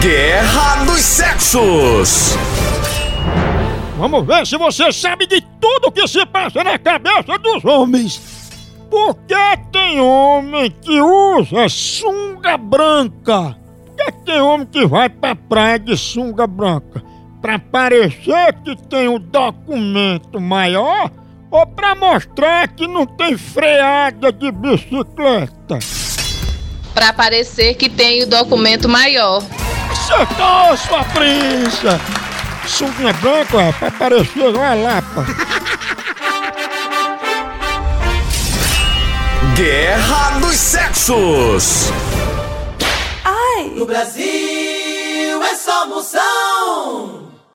Guerra dos Sexos. Vamos ver se você sabe de tudo que se passa na cabeça dos homens. Por que tem homem que usa sunga branca? Por que tem homem que vai pra praia de sunga branca? Pra parecer que tem o documento maior ou pra mostrar que não tem freada de bicicleta? Pra parecer que tem o documento maior. Acertou, sua prinça! Sunguinha branca, é pra parecer uma lapa. Guerra dos Sexos. No Brasil é só moção.